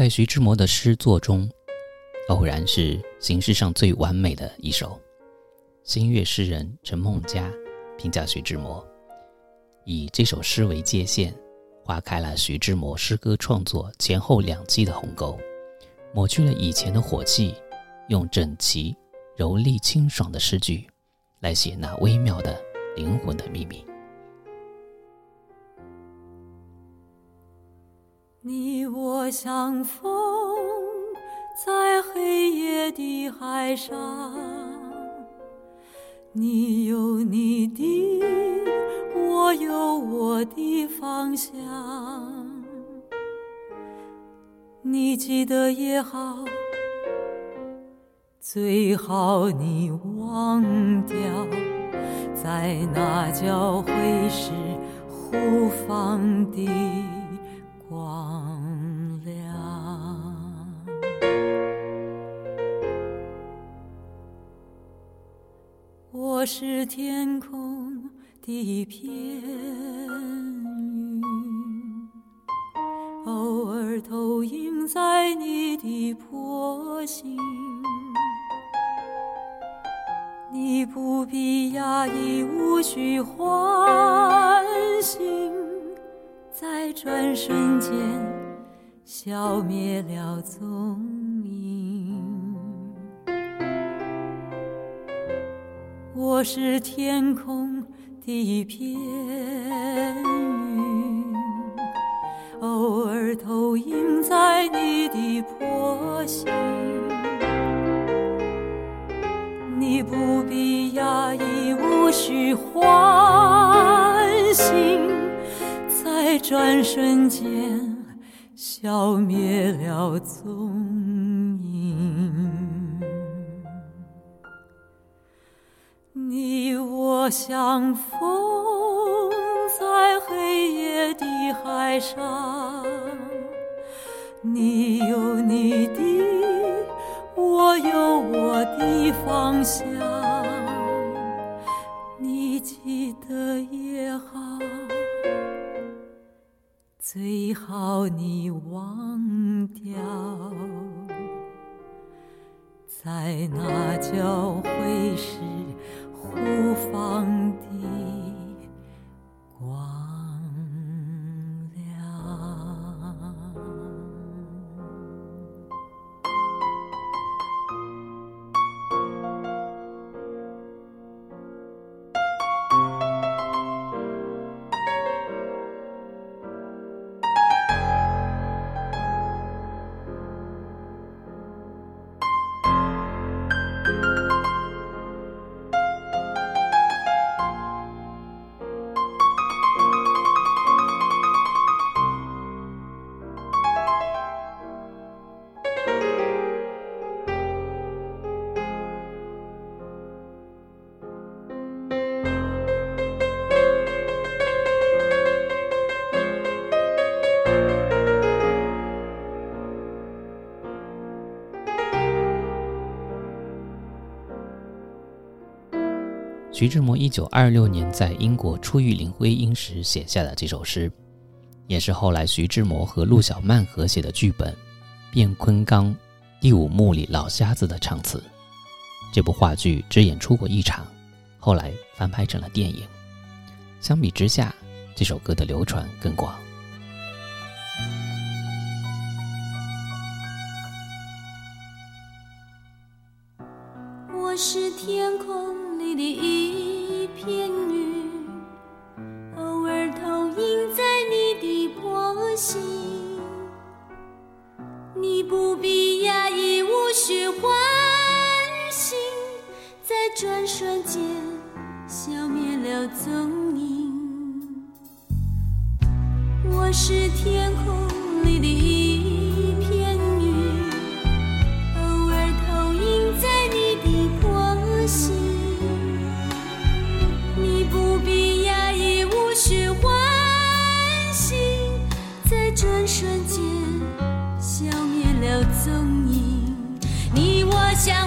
在徐志摩的诗作中，《偶然》是形式上最完美的一首。新月诗人陈梦家评价徐志摩，以这首诗为界限，划开了徐志摩诗歌创作前后两季的鸿沟，抹去了以前的火气，用整齐、柔丽、清爽的诗句来写那微妙的灵魂的秘密。你我相逢在黑夜的海上，你有你的，我有我的方向。你记得也好，最好你忘掉，在那交汇时互放的。是天空的一片云，偶尔投影在你的波心。你不必压抑，无需唤醒。在转瞬间消灭了踪影。我是天空的一片云，偶尔投影在你的波心。你不必压抑，无需唤醒。在转瞬间消灭了踪我相逢在黑夜的海上，你有你的，我有我的方向，你记得也好。最好你忘掉，在那交汇时放低。徐志摩一九二六年在英国初遇林徽因时写下的这首诗，也是后来徐志摩和陆小曼合写的剧本《卞昆冈第五幕》里老瞎子的唱词。这部话剧只演出过一场，后来翻拍成了电影。相比之下，这首歌的流传更广。转瞬间消灭了踪影。你我相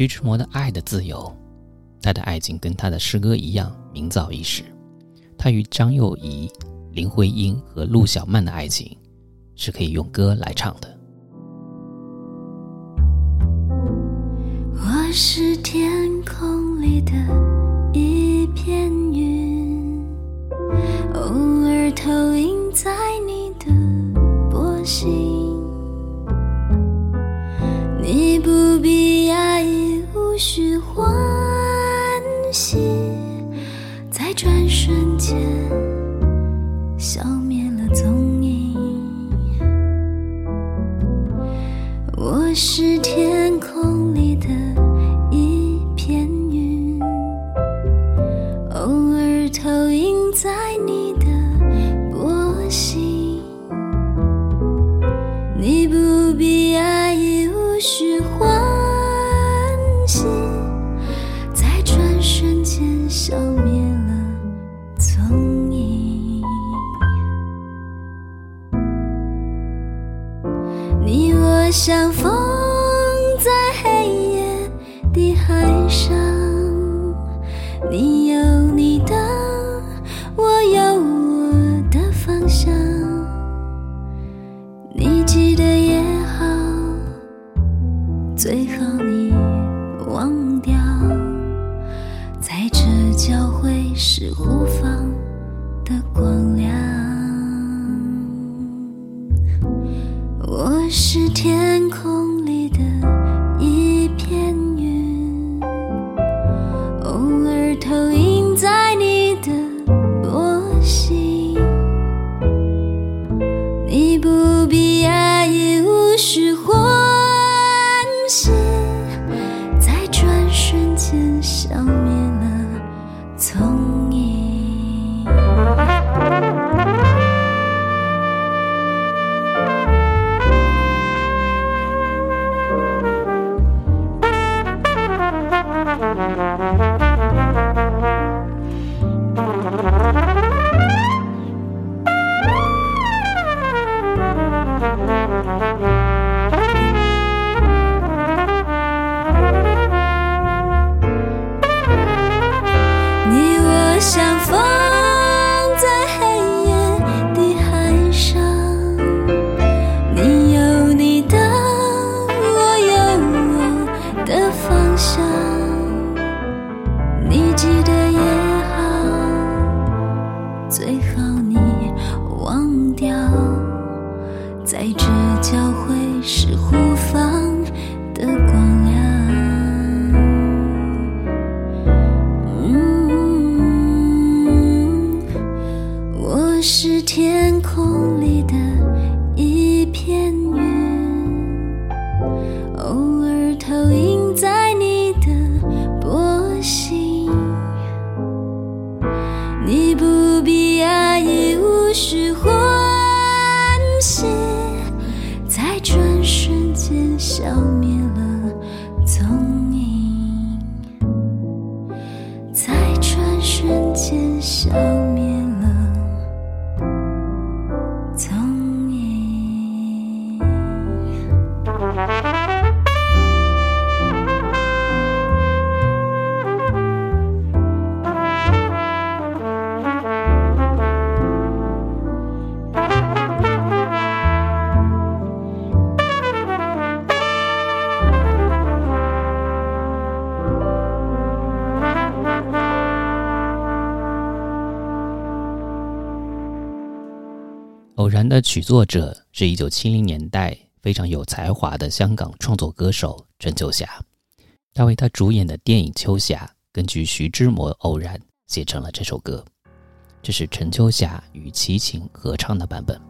徐志摩的爱的自由他的爱情跟他的诗歌一样名噪一时。他与张幼仪林徽因和陆小曼的爱情是可以用歌来唱的。我是天空里的一片云偶尔投影在你的波心是我你我相逢曲作者是一九七零年代非常有才华的香港创作歌手陈秋霞，他为他主演的电影《秋霞》根据徐志摩偶然写成了这首歌，这是陈秋霞与齐秦合唱的版本。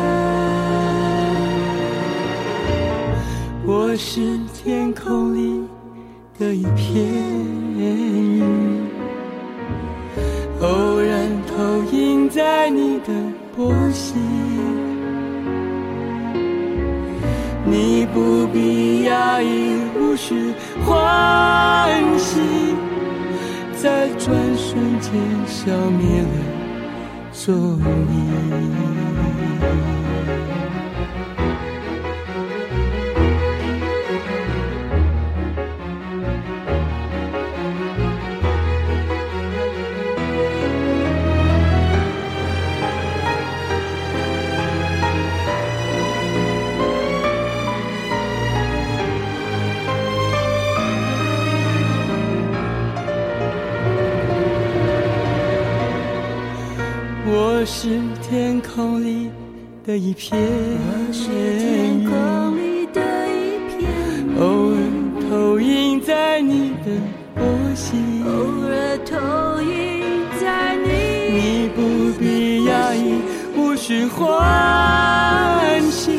我是天空里的一片云，偶然投影在你的波心。你不必压抑，无需欢喜，在转瞬间消灭了踪影。的一片天，空里的一片偶尔投影在你的波心。偶尔投影在你你不必压抑，无需欢喜，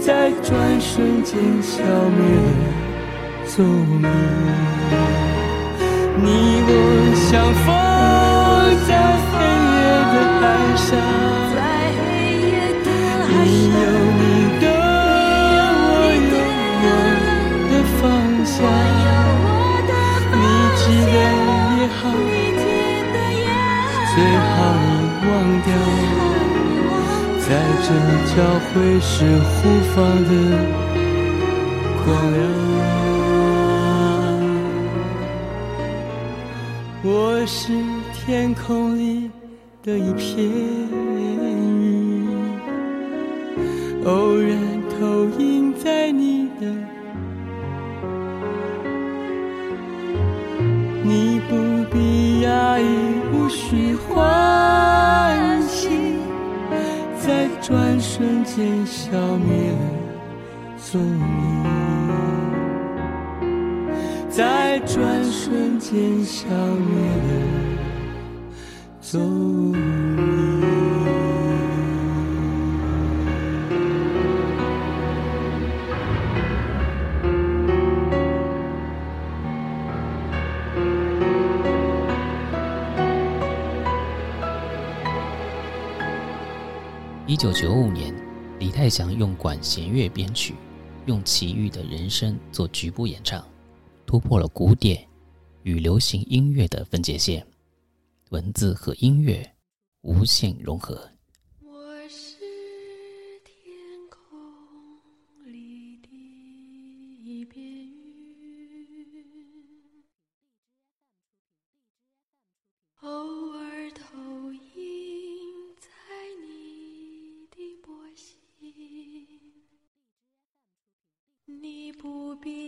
在转瞬间消灭了踪影。你我相逢在黑夜的海上，你有你的我有我的方向你记得也好最好你忘掉在这交会时互放的光亮。我是天空里的一片。偶然投影在你的，你不必压抑，无需欢喜，在转瞬间消灭了踪影，在转瞬间消灭了。踪影。一九九五年，李泰祥用管弦乐编曲，用奇遇的人声做局部演唱，突破了古典与流行音乐的分界线。文字和音乐无限融合。你不必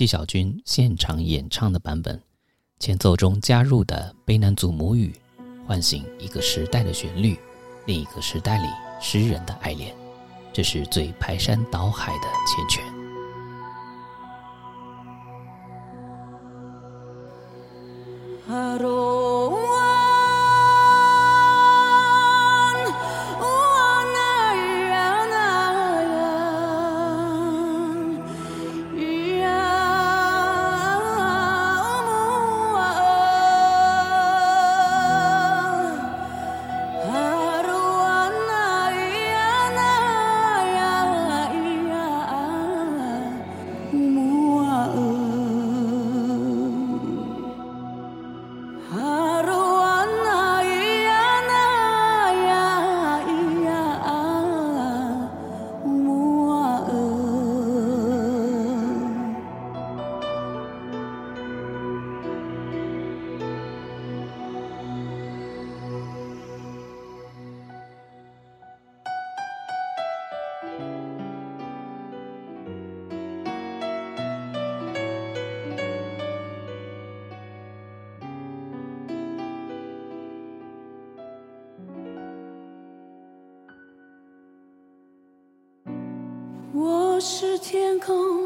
纪晓君现场演唱的版本，前奏中加入的卑南族母语，唤醒一个时代的旋律，另一个时代里诗人的爱恋，这是最排山倒海的缱绻。天空。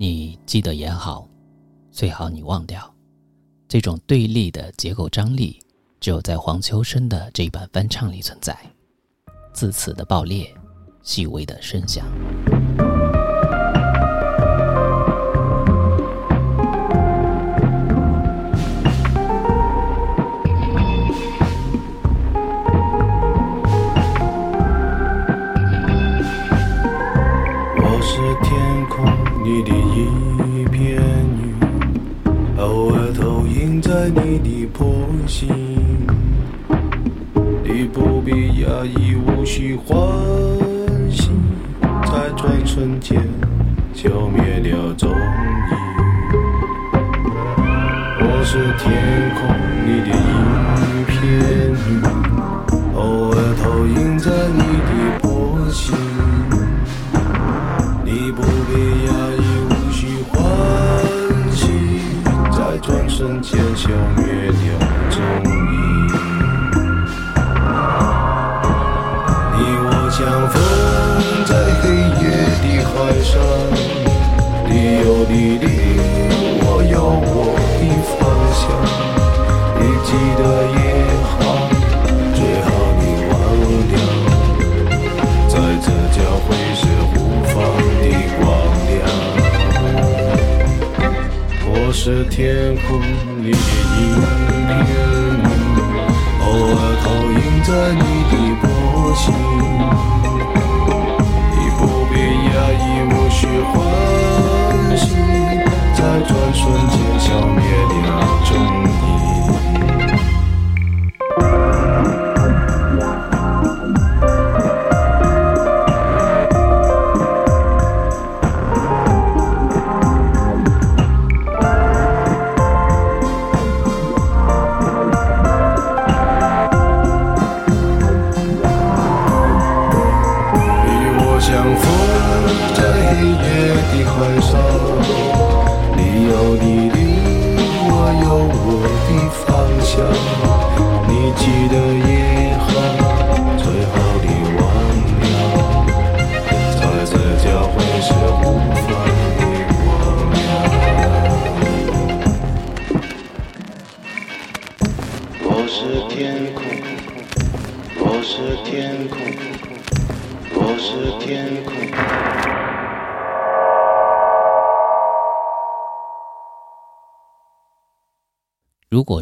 你记得也好，最好你忘掉。这种对立的结构张力，只有在黄秋生的这一版翻唱里存在。字词的爆裂，细微的声响。心，你不必压抑，无需欢喜，在转瞬间就灭了踪影。我是天空。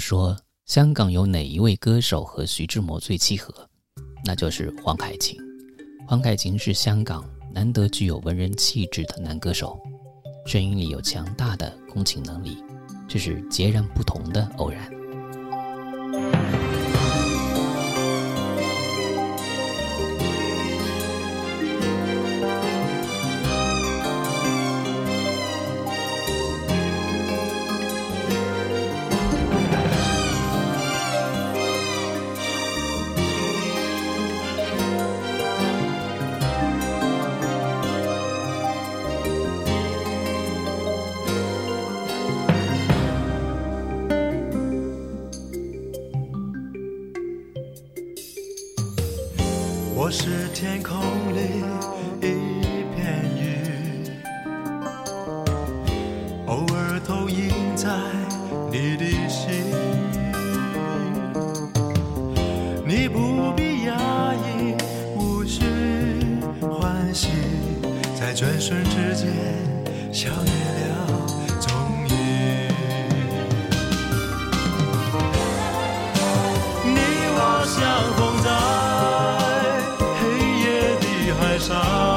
说香港有哪一位歌手和徐志摩最契合？那就是黄凯芹。黄凯芹是香港难得具有文人气质的男歌手。声音里有强大的共情能力这是截然不同的偶然。像风在黑夜的海上。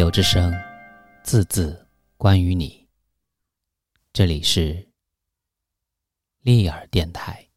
柳之声，字字关于你。这里是。利尔电台。